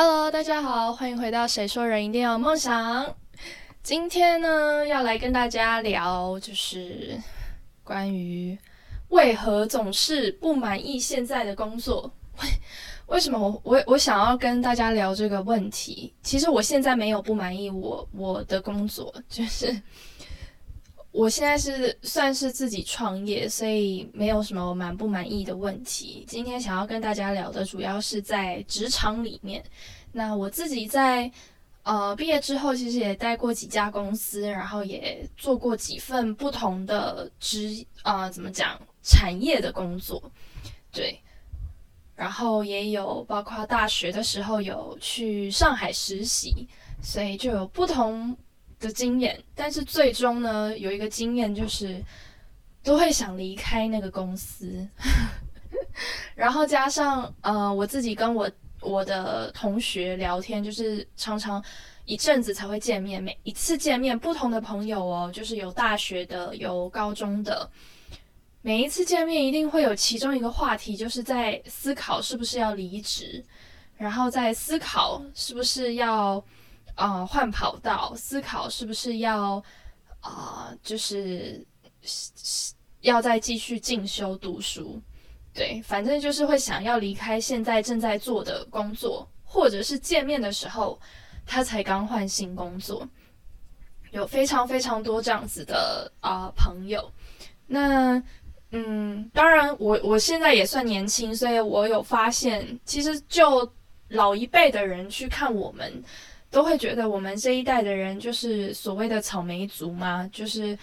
Hello，大家好，欢迎回到《谁说人一定要有梦想》。今天呢，要来跟大家聊，就是关于为何总是不满意现在的工作。为为什么我我我想要跟大家聊这个问题？其实我现在没有不满意我我的工作，就是我现在是算是自己创业，所以没有什么满不满意的问题。今天想要跟大家聊的，主要是在职场里面。那我自己在呃毕业之后，其实也待过几家公司，然后也做过几份不同的职啊，怎么讲产业的工作，对。然后也有包括大学的时候有去上海实习，所以就有不同的经验。但是最终呢，有一个经验就是都会想离开那个公司。然后加上呃，我自己跟我我的同学聊天，就是常常一阵子才会见面，每一次见面不同的朋友哦，就是有大学的，有高中的。每一次见面，一定会有其中一个话题，就是在思考是不是要离职，然后在思考是不是要啊换跑道，思考是不是要啊就是要再继续进修读书。对，反正就是会想要离开现在正在做的工作，或者是见面的时候他才刚换新工作，有非常非常多这样子的啊朋友，那。嗯，当然，我我现在也算年轻，所以我有发现，其实就老一辈的人去看我们，都会觉得我们这一代的人就是所谓的草莓族嘛，就是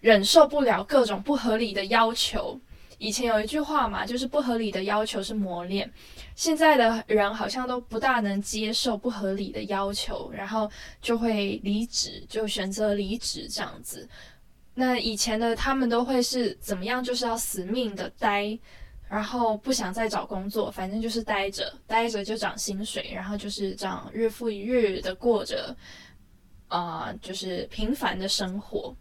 忍受不了各种不合理的要求。以前有一句话嘛，就是不合理的要求是磨练。现在的人好像都不大能接受不合理的要求，然后就会离职，就选择离职这样子。那以前的他们都会是怎么样？就是要死命的待，然后不想再找工作，反正就是待着，待着就涨薪水，然后就是这样日复一日的过着，啊，就是平凡的生活。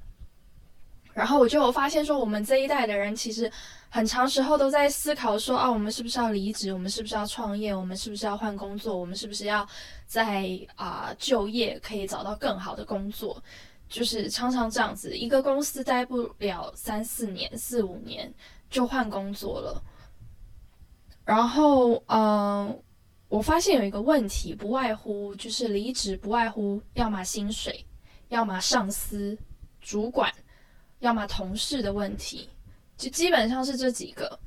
然后我就发现说，我们这一代的人其实很长时候都在思考说，啊，我们是不是要离职？我们是不是要创业？我们是不是要换工作？我们是不是要在啊就业可以找到更好的工作？就是常常这样子，一个公司待不了三四年、四五年就换工作了。然后，嗯，我发现有一个问题，不外乎就是离职，不外乎要么薪水，要么上司、主管，要么同事的问题，就基本上是这几个，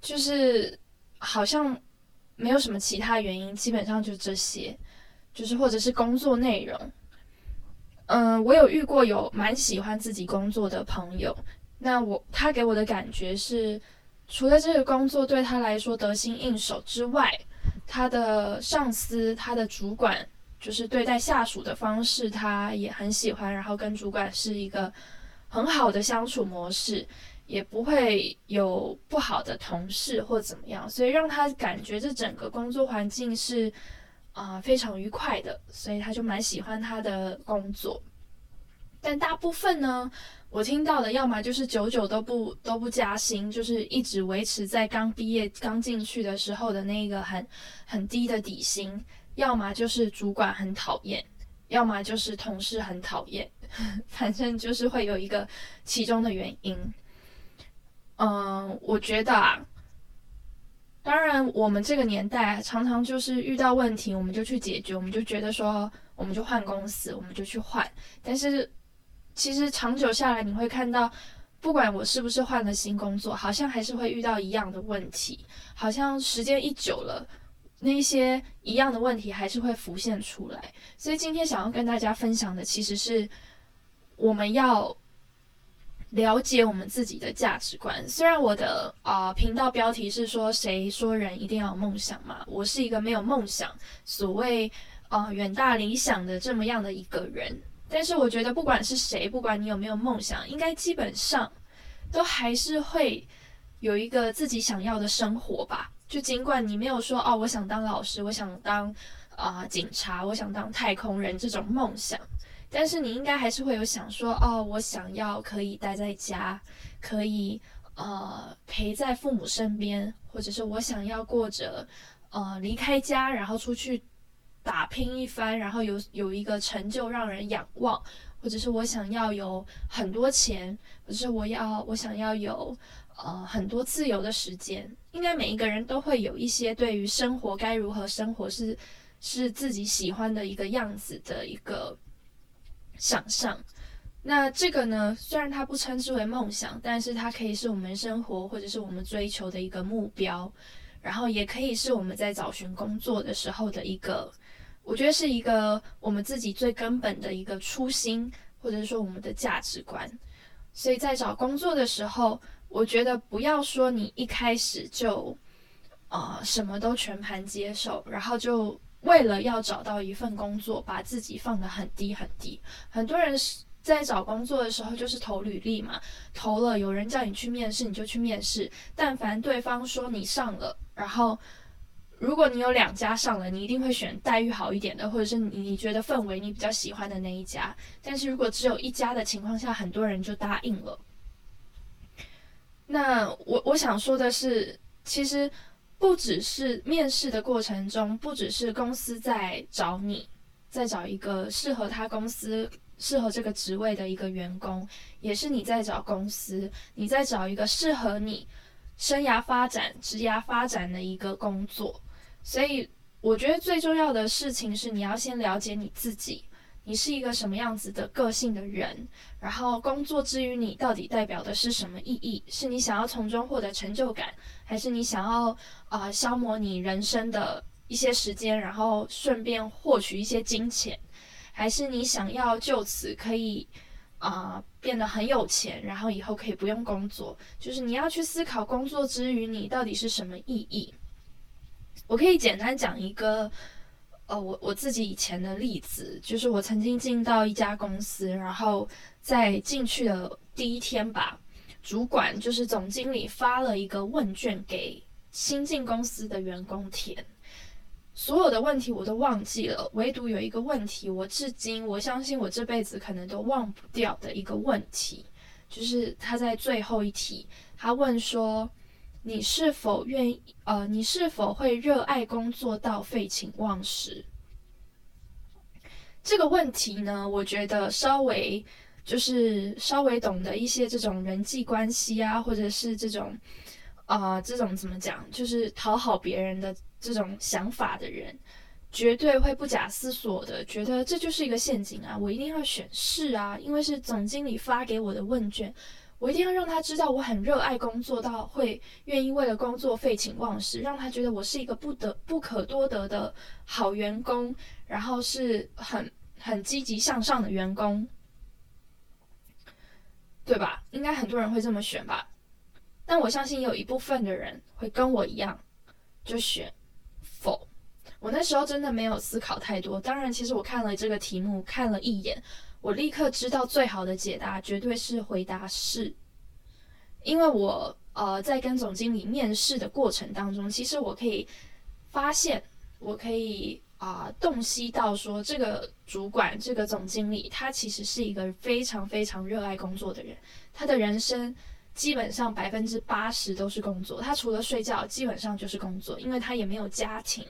就是好像没有什么其他原因，基本上就这些，就是或者是工作内容。嗯，我有遇过有蛮喜欢自己工作的朋友，那我他给我的感觉是，除了这个工作对他来说得心应手之外，他的上司、他的主管就是对待下属的方式，他也很喜欢，然后跟主管是一个很好的相处模式，也不会有不好的同事或怎么样，所以让他感觉这整个工作环境是。啊，非常愉快的，所以他就蛮喜欢他的工作。但大部分呢，我听到的要么就是久久都不都不加薪，就是一直维持在刚毕业刚进去的时候的那个很很低的底薪；要么就是主管很讨厌，要么就是同事很讨厌，反正就是会有一个其中的原因。嗯，我觉得啊。当然，我们这个年代常常就是遇到问题，我们就去解决，我们就觉得说，我们就换公司，我们就去换。但是，其实长久下来，你会看到，不管我是不是换了新工作，好像还是会遇到一样的问题。好像时间一久了，那些一样的问题还是会浮现出来。所以今天想要跟大家分享的，其实是我们要。了解我们自己的价值观。虽然我的啊频道标题是说“谁说人一定要有梦想嘛”，我是一个没有梦想、所谓啊远大理想的这么样的一个人。但是我觉得，不管是谁，不管你有没有梦想，应该基本上都还是会有一个自己想要的生活吧。就尽管你没有说哦，我想当老师，我想当啊警察，我想当太空人这种梦想。但是你应该还是会有想说哦，我想要可以待在家，可以呃陪在父母身边，或者是我想要过着呃离开家，然后出去打拼一番，然后有有一个成就让人仰望，或者是我想要有很多钱，或者是我要我想要有呃很多自由的时间。应该每一个人都会有一些对于生活该如何生活是是自己喜欢的一个样子的一个想象。那这个呢，虽然它不称之为梦想，但是它可以是我们生活或者是我们追求的一个目标，然后也可以是我们在找寻工作的时候的一个，我觉得是一个我们自己最根本的一个初心，或者说我们的价值观。所以在找工作的时候，我觉得不要说你一开始就啊什么都全盘接受，然后就为了要找到一份工作，把自己放得很低很低。很多人是。在找工作的时候，就是投履历嘛，投了有人叫你去面试，你就去面试。但凡对方说你上了，然后如果你有两家上了，你一定会选待遇好一点的，或者是你你觉得氛围你比较喜欢的那一家。但是如果只有一家的情况下，很多人就答应了。那我我想说的是，其实不只是面试的过程中，不只是公司在找你，在找一个适合他公司。适合这个职位的一个员工，也是你在找公司，你在找一个适合你生涯发展、职涯发展的一个工作。所以，我觉得最重要的事情是，你要先了解你自己，你是一个什么样子的个性的人。然后，工作之于你到底代表的是什么意义？是你想要从中获得成就感，还是你想要啊消磨你人生的一些时间，然后顺便获取一些金钱？还是你想要就此可以啊变得很有钱，然后以后可以不用工作？就是你要去思考工作之余你到底是什么意义。我可以简单讲一个呃我我自己以前的例子，就是我曾经进到一家公司，然后在进去的第一天吧，主管就是总经理发了一个问卷给新进公司的员工填。所有的问题我都忘记了，唯独有一个问题，我至今我相信我这辈子可能都忘不掉的一个问题，就是他在最后一题，他问说：“你是否愿意？呃，你是否会热爱工作到废寝忘食？”这个问题呢，我觉得稍微就是稍微懂得一些这种人际关系啊，或者是这种啊这种怎么讲，就是讨好别人的。这种想法的人，绝对会不假思索的觉得这就是一个陷阱啊！我一定要选是啊，因为是总经理发给我的问卷，我一定要让他知道我很热爱工作，到会愿意为了工作废寝忘食，让他觉得我是一个不得不可多得的好员工，然后是很很积极向上的员工，对吧？应该很多人会这么选吧？但我相信有一部分的人会跟我一样，就选。否，我那时候真的没有思考太多。当然，其实我看了这个题目，看了一眼，我立刻知道最好的解答绝对是回答是。因为我呃在跟总经理面试的过程当中，其实我可以发现，我可以啊洞悉到说，这个主管这个总经理他其实是一个非常非常热爱工作的人，他的人生。基本上百分之八十都是工作，他除了睡觉，基本上就是工作，因为他也没有家庭，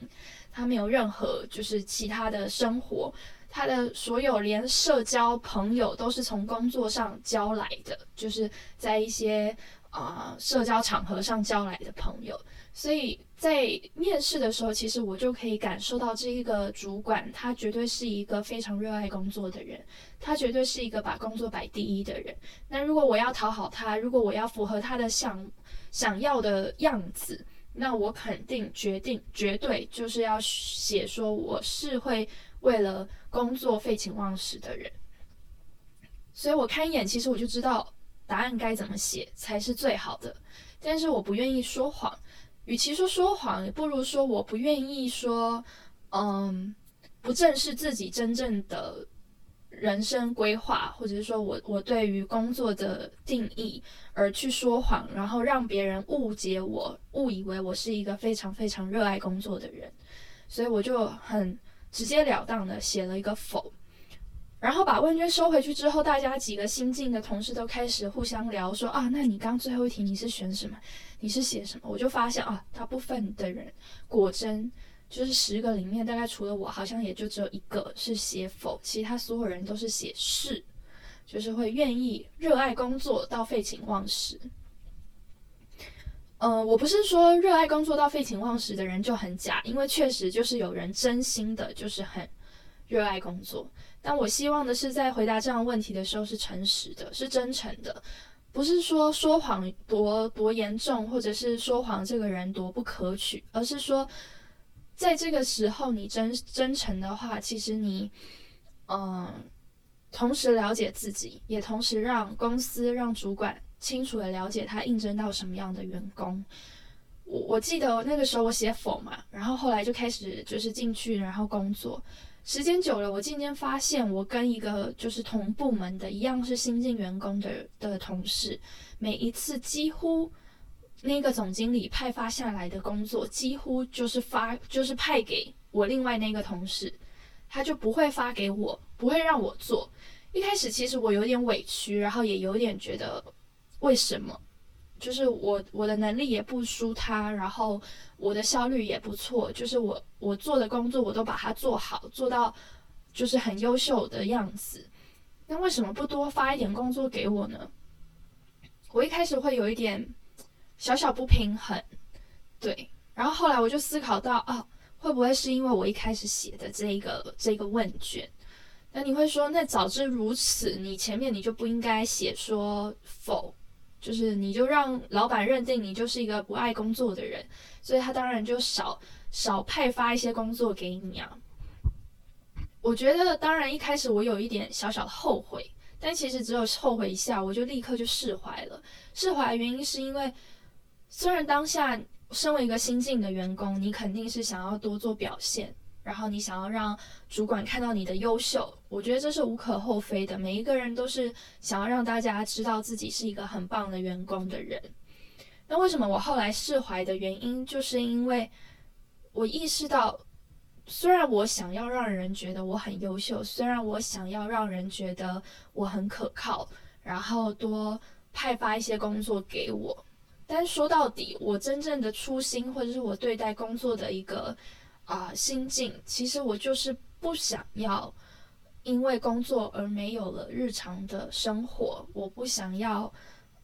他没有任何就是其他的生活，他的所有连社交朋友都是从工作上交来的，就是在一些啊社交场合上交来的朋友。所以在面试的时候，其实我就可以感受到这一个主管，他绝对是一个非常热爱工作的人，他绝对是一个把工作摆第一的人。那如果我要讨好他，如果我要符合他的想想要的样子，那我肯定决定绝对就是要写说我是会为了工作废寝忘食的人。所以我看一眼，其实我就知道答案该怎么写才是最好的，但是我不愿意说谎。与其说说谎，不如说我不愿意说，嗯，不正视自己真正的人生规划，或者是说我我对于工作的定义而去说谎，然后让别人误解我，误以为我是一个非常非常热爱工作的人，所以我就很直截了当的写了一个否。然后把问卷收回去之后，大家几个新进的同事都开始互相聊说啊，那你刚最后一题你是选什么？你是写什么？我就发现啊，大部分的人果真就是十个里面，大概除了我，好像也就只有一个是写否，其他所有人都是写是，就是会愿意热爱工作到废寝忘食。呃，我不是说热爱工作到废寝忘食的人就很假，因为确实就是有人真心的，就是很热爱工作。但我希望的是，在回答这样问题的时候是诚实的，是真诚的，不是说说谎多多严重，或者是说谎这个人多不可取，而是说，在这个时候你真真诚的话，其实你，嗯，同时了解自己，也同时让公司让主管。清楚的了解他应征到什么样的员工，我我记得那个时候我写否嘛，然后后来就开始就是进去然后工作，时间久了，我渐渐发现我跟一个就是同部门的一样是新进员工的的同事，每一次几乎那个总经理派发下来的工作，几乎就是发就是派给我另外那个同事，他就不会发给我，不会让我做。一开始其实我有点委屈，然后也有点觉得。为什么？就是我我的能力也不输他，然后我的效率也不错，就是我我做的工作我都把它做好，做到就是很优秀的样子。那为什么不多发一点工作给我呢？我一开始会有一点小小不平衡，对。然后后来我就思考到，啊，会不会是因为我一开始写的这个这个问卷？那你会说，那早知如此，你前面你就不应该写说否。就是你就让老板认定你就是一个不爱工作的人，所以他当然就少少派发一些工作给你啊。我觉得当然一开始我有一点小小的后悔，但其实只有后悔一下，我就立刻就释怀了。释怀原因是因为虽然当下身为一个新进的员工，你肯定是想要多做表现。然后你想要让主管看到你的优秀，我觉得这是无可厚非的。每一个人都是想要让大家知道自己是一个很棒的员工的人。那为什么我后来释怀的原因，就是因为我意识到，虽然我想要让人觉得我很优秀，虽然我想要让人觉得我很可靠，然后多派发一些工作给我，但说到底，我真正的初心，或者是我对待工作的一个。啊，心境其实我就是不想要因为工作而没有了日常的生活，我不想要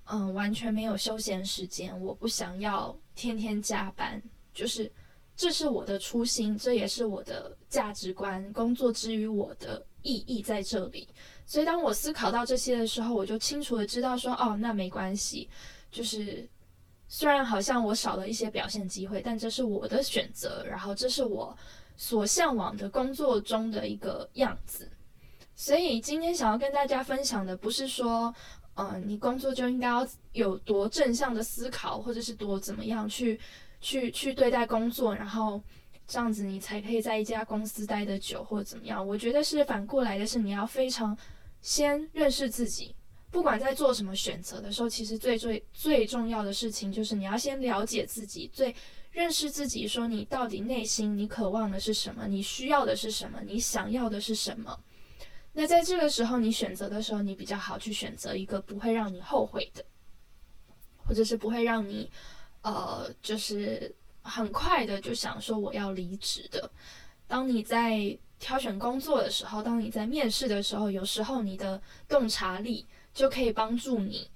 嗯完全没有休闲时间，我不想要天天加班，就是这是我的初心，这也是我的价值观，工作之于我的意义在这里。所以当我思考到这些的时候，我就清楚的知道说，哦，那没关系，就是。虽然好像我少了一些表现机会，但这是我的选择，然后这是我所向往的工作中的一个样子。所以今天想要跟大家分享的，不是说，嗯，你工作就应该要有多正向的思考，或者是多怎么样去去去对待工作，然后这样子你才可以在一家公司待得久，或者怎么样。我觉得是反过来的，是你要非常先认识自己。不管在做什么选择的时候，其实最最最重要的事情就是你要先了解自己，最认识自己，说你到底内心你渴望的是什么，你需要的是什么，你想要的是什么。那在这个时候，你选择的时候，你比较好去选择一个不会让你后悔的，或者是不会让你呃，就是很快的就想说我要离职的。当你在挑选工作的时候，当你在面试的时候，有时候你的洞察力。就可以帮助你，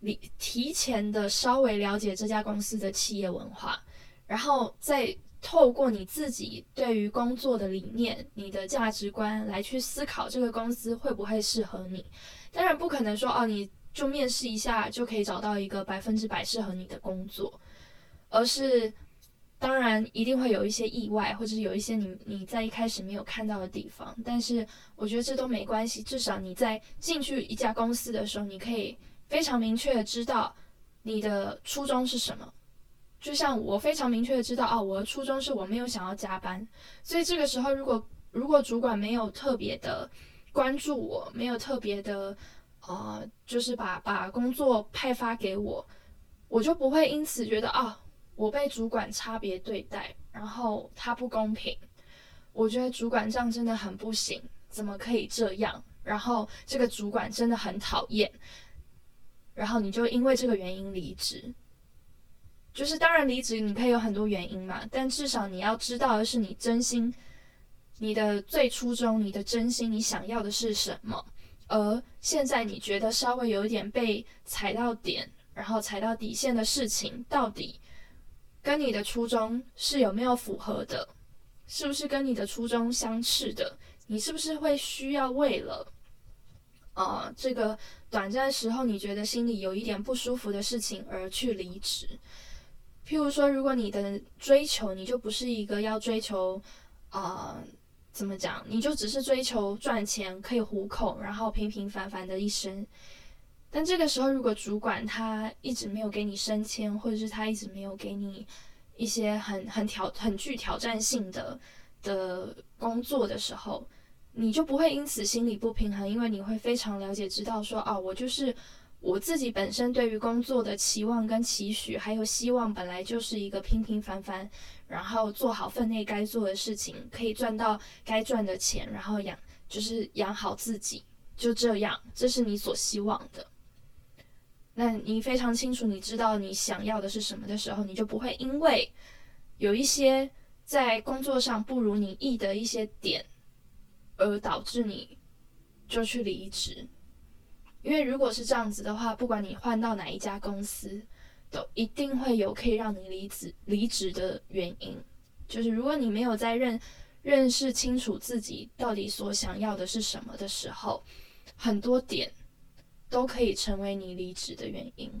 你提前的稍微了解这家公司的企业文化，然后再透过你自己对于工作的理念、你的价值观来去思考这个公司会不会适合你。当然不可能说哦，你就面试一下就可以找到一个百分之百适合你的工作，而是。当然，一定会有一些意外，或者是有一些你你在一开始没有看到的地方。但是我觉得这都没关系，至少你在进去一家公司的时候，你可以非常明确的知道你的初衷是什么。就像我非常明确的知道，哦，我的初衷是我没有想要加班。所以这个时候，如果如果主管没有特别的关注我，没有特别的呃，就是把把工作派发给我，我就不会因此觉得啊。我被主管差别对待，然后他不公平，我觉得主管这样真的很不行，怎么可以这样？然后这个主管真的很讨厌，然后你就因为这个原因离职。就是当然离职你可以有很多原因嘛，但至少你要知道的是你真心，你的最初衷，你的真心，你想要的是什么。而现在你觉得稍微有一点被踩到点，然后踩到底线的事情，到底跟你的初衷是有没有符合的？是不是跟你的初衷相斥的？你是不是会需要为了，呃，这个短暂时候你觉得心里有一点不舒服的事情而去离职？譬如说，如果你的追求，你就不是一个要追求，啊，怎么讲？你就只是追求赚钱，可以糊口，然后平平凡凡的一生。但这个时候，如果主管他一直没有给你升迁，或者是他一直没有给你一些很很挑很具挑战性的的工作的时候，你就不会因此心理不平衡，因为你会非常了解，知道说，哦，我就是。我自己本身对于工作的期望跟期许，还有希望，本来就是一个平平凡凡，然后做好分内该做的事情，可以赚到该赚的钱，然后养就是养好自己，就这样，这是你所希望的。那你非常清楚，你知道你想要的是什么的时候，你就不会因为有一些在工作上不如你意的一些点，而导致你就去离职。因为如果是这样子的话，不管你换到哪一家公司，都一定会有可以让你离职离职的原因。就是如果你没有在认认识清楚自己到底所想要的是什么的时候，很多点都可以成为你离职的原因。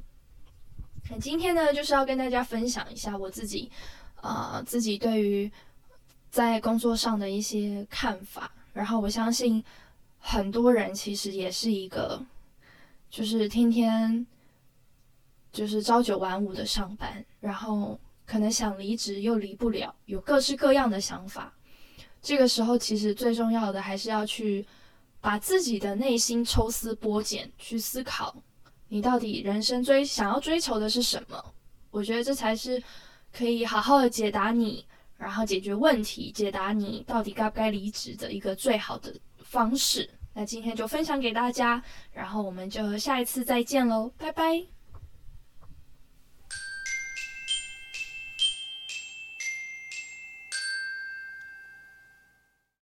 那今天呢，就是要跟大家分享一下我自己啊自己对于在工作上的一些看法。然后我相信很多人其实也是一个。就是天天就是朝九晚五的上班，然后可能想离职又离不了，有各式各样的想法。这个时候，其实最重要的还是要去把自己的内心抽丝剥茧，去思考你到底人生追想要追求的是什么。我觉得这才是可以好好的解答你，然后解决问题，解答你到底该不该离职的一个最好的方式。那今天就分享给大家，然后我们就下一次再见喽，拜拜。